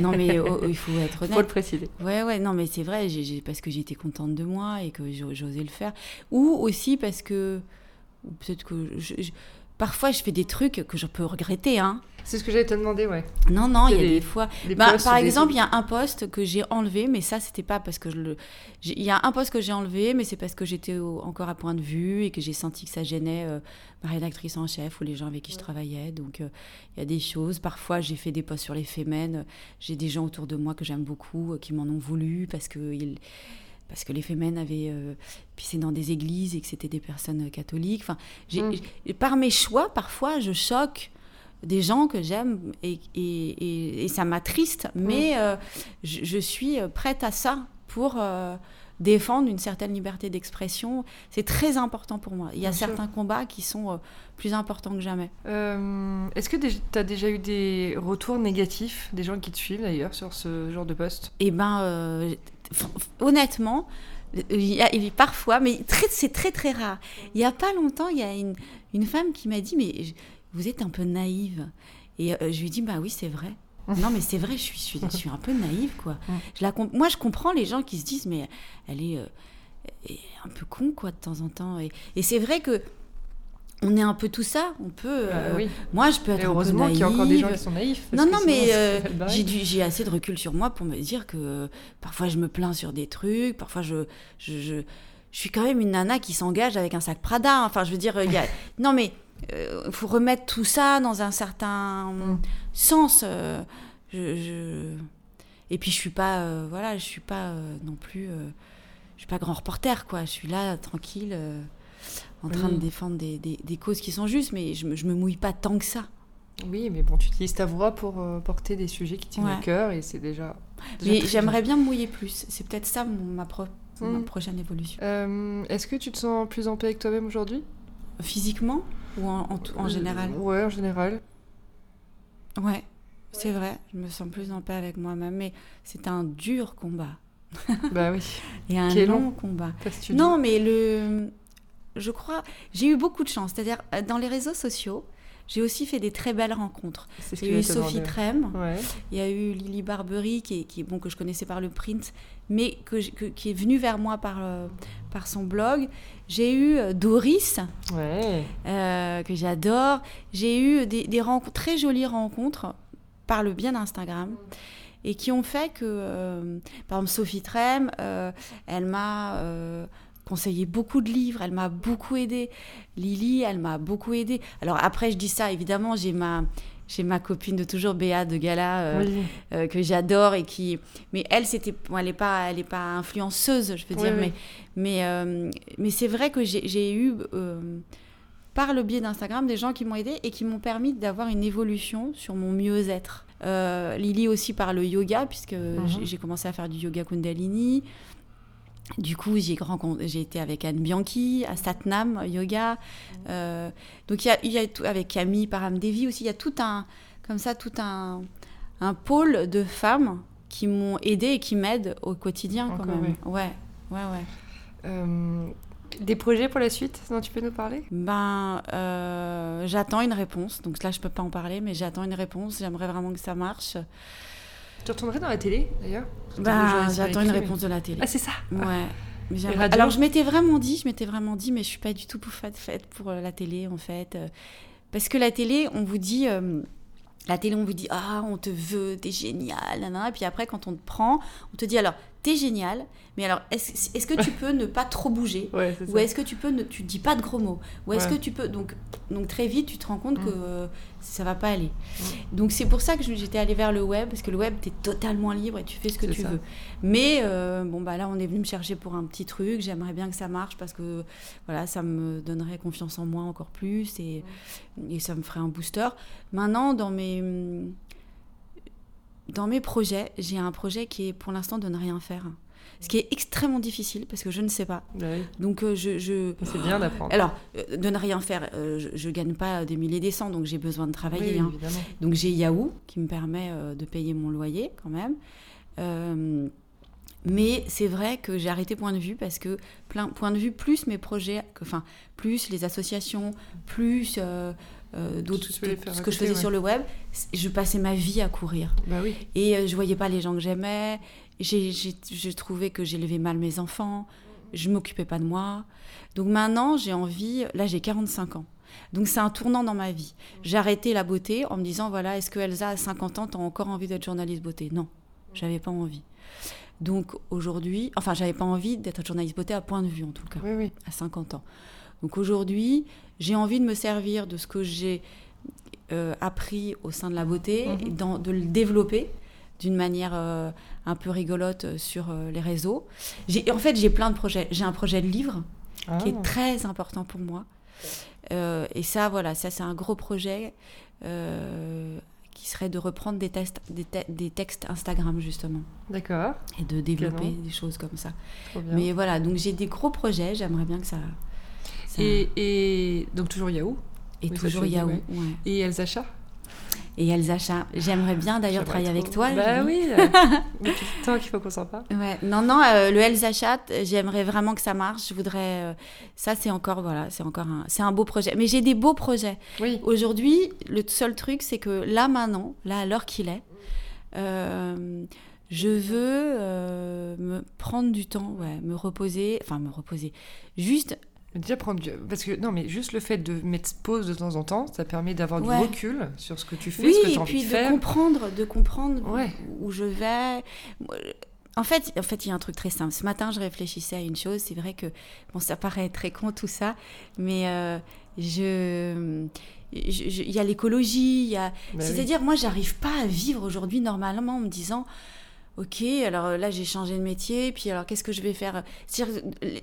Non mais oh, oh, il faut être Faut le honnête. préciser. Ouais, ouais, non mais c'est vrai, parce que j'étais contente de moi et que j'o- j'osais le faire. Ou aussi parce que, peut-être que, je- je- parfois je fais des trucs que je peux regretter. Hein. C'est ce que j'allais te demander, ouais. Non, non, il y a des- des fois. Des Bah, par exemple, il y a un poste que j'ai enlevé, mais ça, c'était pas parce que je le. Il y a un poste que j'ai enlevé, mais c'est parce que j'étais au- encore à point de vue et que j'ai senti que ça gênait euh, ma rédactrice en chef ou les gens avec qui je travaillais. Donc, euh, il y a des choses. Parfois, j'ai fait des posts sur les femmes. J'ai des gens autour de moi que j'aime beaucoup euh, qui m'en ont voulu parce que ils- parce que les femmes avaient euh, pissé dans des églises et que c'était des personnes catholiques. Enfin, Mm. par mes choix, parfois, je choque des gens que j'aime et, et, et- et ça m'attriste, Mm. mais euh, je, je suis prête à ça pour euh, défendre une certaine liberté d'expression. C'est très important pour moi. Il y a Bien sûr. certains combats qui sont euh, plus importants que jamais. Euh, Est-ce que tu as déjà eu des retours négatifs des gens qui te suivent d'ailleurs sur ce genre de poste? Eh ben, euh, f- honnêtement, il y a, il y a parfois, mais c'est très très rare. Il y a pas longtemps, il y a une, une femme qui m'a dit, mais je- vous êtes un peu naïve. Et euh, je lui ai dit, bah oui, c'est vrai. (laughs) Non, mais c'est vrai, je suis, je suis, je suis un peu naïve, quoi. Je la Moi, je comprends les gens qui se disent, mais elle est, euh, elle est un peu con, quoi, de temps en temps. Et, et c'est vrai que on est un peu tout ça. On peut. Bah euh, Oui. Moi, je peux être Et un peu heureusement qu'il y a encore des gens qui sont naïfs. Non, non, mais euh, j'ai assez de recul sur moi pour me dire que euh, parfois je me plains sur des trucs, parfois je, je, je, je suis quand même une nana qui s'engage avec un sac Prada. Enfin, je veux dire, il y a... (laughs) non, mais il faut remettre tout ça dans un certain Mm. sens. euh, je, je- Et puis je suis pas, euh, voilà, je suis pas euh, non plus, euh, je suis pas grand reporter, quoi. Je suis là tranquille. Euh, en train Oui. de défendre des, des- des causes qui sont justes, mais je me, je me mouille pas tant que ça. Oui, mais bon, tu utilises ta voix pour euh, porter des sujets qui tiennent Ouais. au cœur et c'est déjà. déjà Mais j'aimerais bien me mouiller plus. C'est peut-être ça mon- ma, pro- ma Mm. prochaine évolution. Euh, Est-ce que tu te sens plus en paix avec toi-même aujourd'hui? Physiquement ou en, en en général? Euh, Ouais, en général. Ouais, c'est vrai. Je me sens plus en paix avec moi-même. Mais c'est un dur combat. bah oui. (laughs) Et un long, long. combat. Non, mais le. Je crois. J'ai eu beaucoup de chance. C'est-à-dire, euh, dans les réseaux sociaux, j'ai aussi fait des très belles rencontres. Il y a eu Sophie. Trem, Ouais. il y a eu Lily Barbery, qui est, qui est- bon, que je connaissais par le print, mais que, j- que- qui est venue vers moi par, euh, par son blog. J'ai eu euh, Doris, Ouais. euh, que j'adore. J'ai eu des, des rencontres, très jolies rencontres par le bien d'Instagram et qui ont fait que, euh, par exemple, Sophie Trem, elle m'a conseillé beaucoup de livres, elle m'a beaucoup aidé. Lily, elle m'a beaucoup aidé. Alors après, je dis ça, évidemment, j'ai ma, j'ai ma copine de toujours, Béa de Gala, euh, oui. euh, que j'adore et qui mais elle c'était bon, elle est pas elle est pas influenceuse je veux Oui, dire oui. mais mais euh, mais c'est vrai que j'ai eu par le biais d'Instagram des gens qui m'ont aidé et qui m'ont permis d'avoir une évolution sur mon mieux-être Lily aussi par le yoga puisque Mhm. j'ai commencé à faire du yoga Kundalini du coup, j'ai rencontré- j'ai été avec Anne Bianchi à Satnam Yoga. Euh, donc, il y a, il y a tout, avec Camille Paramdevi aussi, il y a tout un, comme ça, tout un, un pôle de femmes qui m'ont aidé et qui m'aident au quotidien quand même. Ouais, ouais, ouais. Euh, des projets pour la suite dont tu peux nous parler? Ben, euh, j'attends une réponse. Donc là, je peux pas en parler, mais j'attends une réponse. J'aimerais vraiment que ça marche. Tu retournerais dans la télé d'ailleurs? Déjà j'attends une mais- réponse de la télé. Ah, c'est ça? Ouais. Alors je m'étais vraiment dit, je m'étais vraiment dit, mais je suis pas du tout pour faite pour euh, la télé en fait, Euh, parce que la télé, on vous dit, euh, la télé, on vous dit, ah, on te veut, t'es génial, nanana. et puis après quand on te prend, on te dit alors, t'es génial, mais alors est-ce que tu (laughs) peux ne pas trop bouger Ouais, ou est-ce que tu peux ne tu dis pas de gros mots ou est-ce Ouais. que tu peux donc donc très vite tu te rends compte Mm. que euh, ça va pas aller. Donc c'est pour ça que j'étais allée vers le web parce que le web t'es totalement libre et tu fais ce que tu ça. veux. Mais euh, bon bah là on est venu me chercher pour un petit truc. J'aimerais bien que ça marche parce que voilà ça me donnerait confiance en moi encore plus et, et ça me ferait un booster. Maintenant dans mes dans mes projets j'ai un projet qui est pour l'instant de ne rien faire ce qui est extrêmement difficile parce que je ne sais pas donc euh, je, je... C'est bien d'apprendre. Alors, euh, de ne rien faire, euh, je, je gagne pas des milliers des cents, donc j'ai besoin de travailler. Oui, hein. Donc j'ai Yahoo qui me permet de payer mon loyer quand même. Mais c'est vrai que j'ai arrêté point de vue parce que plein point de vue plus mes projets, enfin plus les associations, plus euh, d'autres Tout ce que ce je faisais ouais. sur le web, je passais ma vie à courir Bah oui. et euh, je voyais pas les gens que j'aimais. J'ai, j'ai, j'ai trouvé que j'élevais mal mes enfants. Je m'occupais pas de moi. Donc maintenant, j'ai envie. Là, j'ai 45 ans. Donc c'est un tournant dans ma vie. J'ai arrêté la beauté en me disant voilà, est-ce que Elsa à 50 ans, t'as encore envie d'être journaliste beauté? Non, j'avais pas envie. Donc aujourd'hui, enfin, j'avais pas envie d'être journaliste beauté à point de vue en tout cas Oui, oui. à 50 ans. Donc aujourd'hui, j'ai envie de me servir de ce que j'ai euh, appris au sein de la beauté, Mhm. et dans- de le développer d'une manière un peu rigolote sur les réseaux. En fait, j'ai plein de projets. J'ai un projet de livre qui est ah. très important pour moi. et ça, voilà, ça c'est un gros projet qui serait de reprendre des, tests, des, textes Instagram, justement. D'accord. Et de développer des choses comme ça. Mais voilà, donc j'ai des gros projets, j'aimerais bien que ça... Et, donc toujours Yahoo Et toujours Yahoo, ouais. Et Elsa et Elsa J'aimerais bien d'ailleurs travailler avec toi. Bah oui, le temps qu'il faut qu'on s'en parle. Ouais. Non, non, euh, le Elsa j'aimerais vraiment que ça marche. Je voudrais. Euh, ça, c'est encore, voilà, c'est encore un, c'est un beau projet. Mais j'ai des beaux projets. Oui. Aujourd'hui, le seul truc, c'est que là, maintenant, là, à l'heure qu'il est, euh, je veux me prendre du temps, ouais, me reposer, enfin me reposer, juste Déjà prendre parce que non mais juste le fait de mettre pause de temps en temps, ça permet d'avoir du recul sur ce que tu fais, ce que tu as envie de faire. Oui, et puis de comprendre, de comprendre où je vais. En fait, en fait, il y a un truc très simple. Ce matin, je réfléchissais à une chose. C'est vrai que bon, ça paraît très con tout ça, mais euh, je il y a l'écologie, il y a... Bah c'est-à-dire, moi, j'arrive pas à vivre aujourd'hui normalement en me disant, Ok, alors euh, là j'ai changé de métier, puis alors qu'est-ce que je vais faire?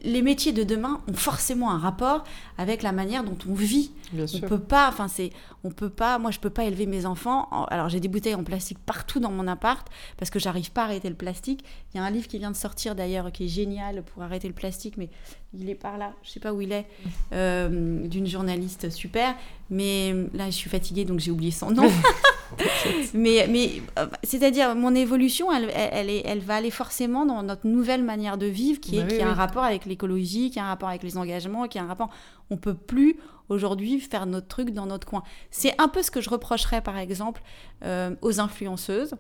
Les métiers de demain ont forcément un rapport avec la manière dont on vit. Bien on peut pas, enfin c'est, on peut pas. Moi je peux pas élever mes enfants. alors j'ai des bouteilles en plastique partout dans mon appart parce que j'arrive pas à arrêter le plastique. Il y a un livre qui vient de sortir d'ailleurs qui est génial pour arrêter le plastique, mais il est par là, je sais pas où il est, euh, d'une journaliste super. Mais là je suis fatiguée donc j'ai oublié son nom. (laughs) mais, mais euh, c'est-à-dire, mon évolution, elle, elle, est, elle va aller forcément dans notre nouvelle manière de vivre qui, est, bah qui a un rapport avec l'écologie, qui a un rapport avec les engagements, qui a un rapport. On peut plus aujourd'hui faire notre truc dans notre coin. C'est un peu ce que je reprocherais, par exemple, euh, aux influenceuses.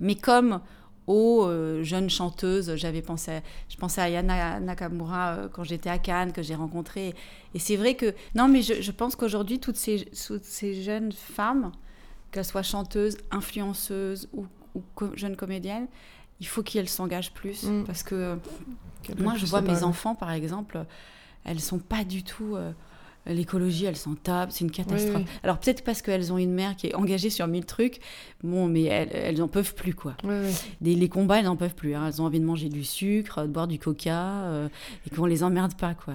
Mais comme aux euh, jeunes chanteuses. J'avais pensé, je pensais à Yana Nakamura quand j'étais à Cannes, que j'ai rencontrée. Et c'est vrai que, non, mais je, je pense qu'aujourd'hui, toutes ces, toutes ces jeunes femmes qu'elle soit chanteuse, influenceuse ou, jeune comédienne, il faut qu'elle s'engage plus. Mm. Parce que moi, je vois mes enfants, par exemple, elles sont pas du tout. Euh, l'écologie, elles s'en tapent, c'est une catastrophe. Alors peut-être parce qu'elles ont une mère qui est engagée sur mille trucs, bon, mais elles, elles en peuvent plus, quoi. Les combats, elles n'en peuvent plus. Hein. Elles ont envie de manger du sucre, de boire du coca, euh, et qu'on les emmerde pas, quoi.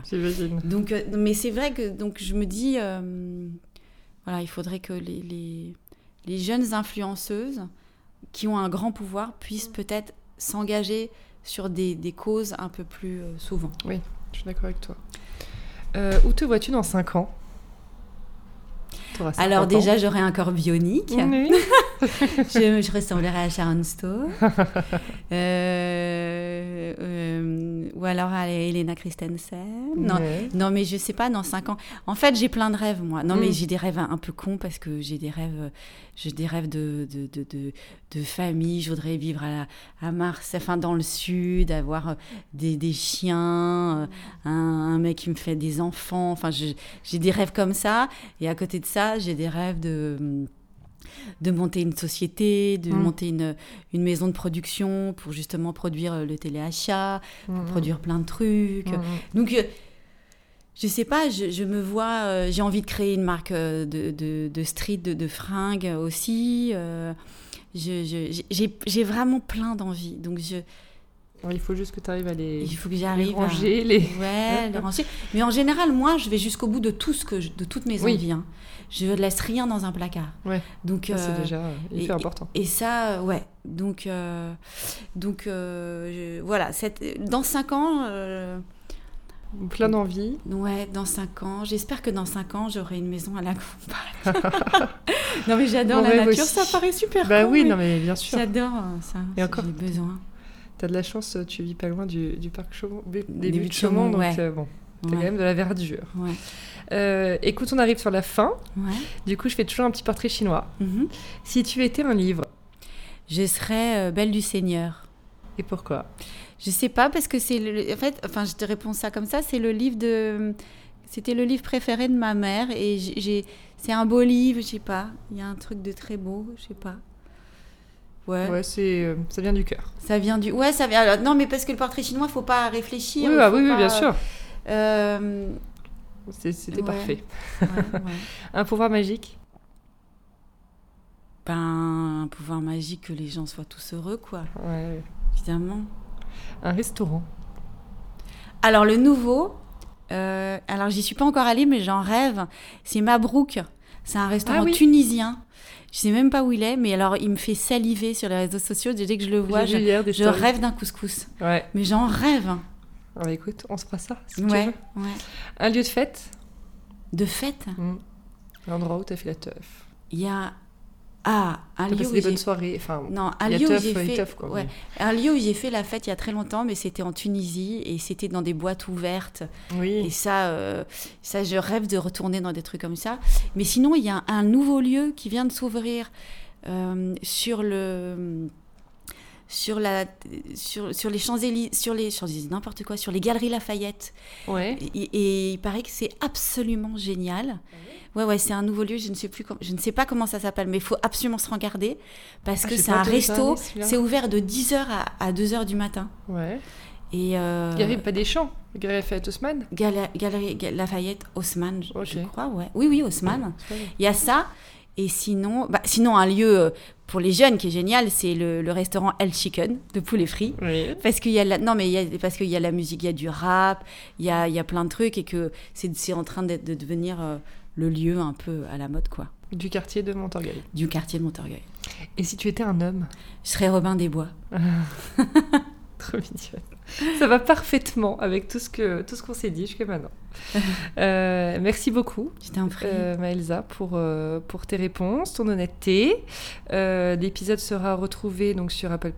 Donc, euh, mais c'est vrai que donc je me dis, voilà, il faudrait que les les jeunes influenceuses qui ont un grand pouvoir puissent peut-être s'engager sur des, causes un peu plus euh, souvent. Oui, je suis d'accord avec toi. Euh, où te vois-tu dans 5 ans? Alors déjà, j'aurais un corps bionique. (laughs) (laughs) je, ressemblerais à Sharon Stone. (laughs) Euh, euh, ou alors à Elena Christensen. Non, non, mais je sais pas, dans 5 ans. En fait, j'ai plein de rêves, moi. Non, mais mm. j'ai des rêves un peu cons parce que j'ai des rêves, j'ai des rêves de, de, de, de, famille. Je voudrais vivre à, à Marseille, enfin dans le sud, avoir des, des chiens, un, un, mec qui me fait des enfants. Enfin, j'ai des rêves comme ça. Et à côté de ça, j'ai des rêves de de monter une société, de mm. monter une, une, maison de production pour justement produire le téléachat, pour mm. produire plein de trucs. Mm. Donc, euh, je sais pas, je, me vois, euh, j'ai envie de créer une marque euh, de, de, de street, de, de, fringues aussi. j'ai vraiment plein d'envies. Donc, je, il faut juste que tu arrives à les, il faut que j'arrive ranger. Les... Ouais, les ranger. Mais en général, moi, je vais jusqu'au bout de tout ce que de toutes mes envies. Hein. Je ne laisse rien dans un placard. Ouais. Donc c'est euh, déjà hyper important. Et ça, ouais. Donc euh, donc euh, voilà. Cette, dans cinq ans. Plein d'envie. Ouais, dans 5 ans. J'espère que dans 5 ans, j'aurai une maison à la campagne. (laughs) non, mais j'adore la nature, ça paraît super Bah oui, non, mais bien sûr. J'adore ça. Et encore. J'ai besoin. T'as de la chance, tu vis pas loin du, du parc Chaumont, des, buts de Chaumont, donc ouais. euh, bon, t'as quand même de la verdure. Ouais. Euh, écoute, on arrive sur la fin. Ouais. Du coup, je fais toujours un petit portrait chinois. Mm-hmm. Si tu étais un livre? Je serais euh, Belle du Seigneur. Et pourquoi? Je sais pas, parce que c'est. En fait, enfin, je te réponds ça comme ça, c'est le livre de. C'était le livre préféré de ma mère et j'ai. C'est un beau livre, je sais pas. Il y a un truc de très beau, je sais pas. Ouais, ouais c'est, euh, ça vient du cœur. Ça vient du. Ouais, ça vient. non, mais parce que le portrait chinois, faut pas réfléchir. Oui, bah, oui, oui, bien sûr. Euh... C'était parfait. (laughs) un pouvoir magique? Ben, un pouvoir magique que les gens soient tous heureux, quoi. Ouais. Évidemment. Un restaurant. Alors, le nouveau, euh, alors j'y suis pas encore allée, mais j'en rêve. C'est Mabrouk. C'est un restaurant Ah oui. tunisien. Je sais même pas où il est, mais alors il me fait saliver sur les réseaux sociaux. Dès que je le vois, je, je rêve d'un couscous. Ouais. Mais j'en rêve. Ah bah écoute, on se fera ça. Si tu veux. ouais. Un lieu de fête. De fête, Mm. L'endroit où t'as fait la teuf. il y a ah un T'as lieu des j'ai bonnes soirées. Enfin, non un lieu où et fait teuf, quoi, ouais, mais- un lieu où j'ai fait la fête il y a très longtemps, mais c'était en Tunisie et c'était dans des boîtes ouvertes. Et Oui. ça, euh, ça, je rêve de retourner dans des trucs comme ça. Mais sinon, il y a un nouveau lieu qui vient de s'ouvrir euh, sur le. Sur, la, sur, sur les Champs-Élysées, sur les Champs-Élysées, n'importe quoi, sur les Galeries Lafayette. Ouais. Et, et il paraît que c'est absolument génial. Ouais, ouais, c'est un nouveau lieu, je ne sais plus, com- je ne sais pas comment ça s'appelle, mais il faut absolument se regarder parce Ah, que c'est un resto, c'est ouvert de 10h à, à 2h du matin. Ouais. Et euh, Il y avait pas des champs. Le Galerie Lafayette Haussmann. Galerie Ga- Lafayette, Haussmann, je, crois, ouais. Oui, oui, Haussmann. Il y a ça. Et sinon, bah, sinon un lieu euh, pour les jeunes qui est génial, c'est le, le restaurant El Chicken de poulet frit. Oui. Parce qu'il y a la, non mais il y a, parce qu'il y a la musique, il y a du rap, il y a, il y a plein de trucs et que c'est, en train de devenir euh, le lieu un peu à la mode quoi, Du quartier de Montorgueil. du quartier de Montorgueil. Et si tu étais un homme? Je serais Robin des Bois. (laughs) (laughs) Trop mignonne. Ça va parfaitement avec tout ce que tout ce qu'on s'est dit jusqu'à maintenant. (laughs) Euh, merci beaucoup, euh, Maëlsa, pour, euh, pour tes réponses, ton honnêteté. Euh, L'épisode sera retrouvé donc sur Apple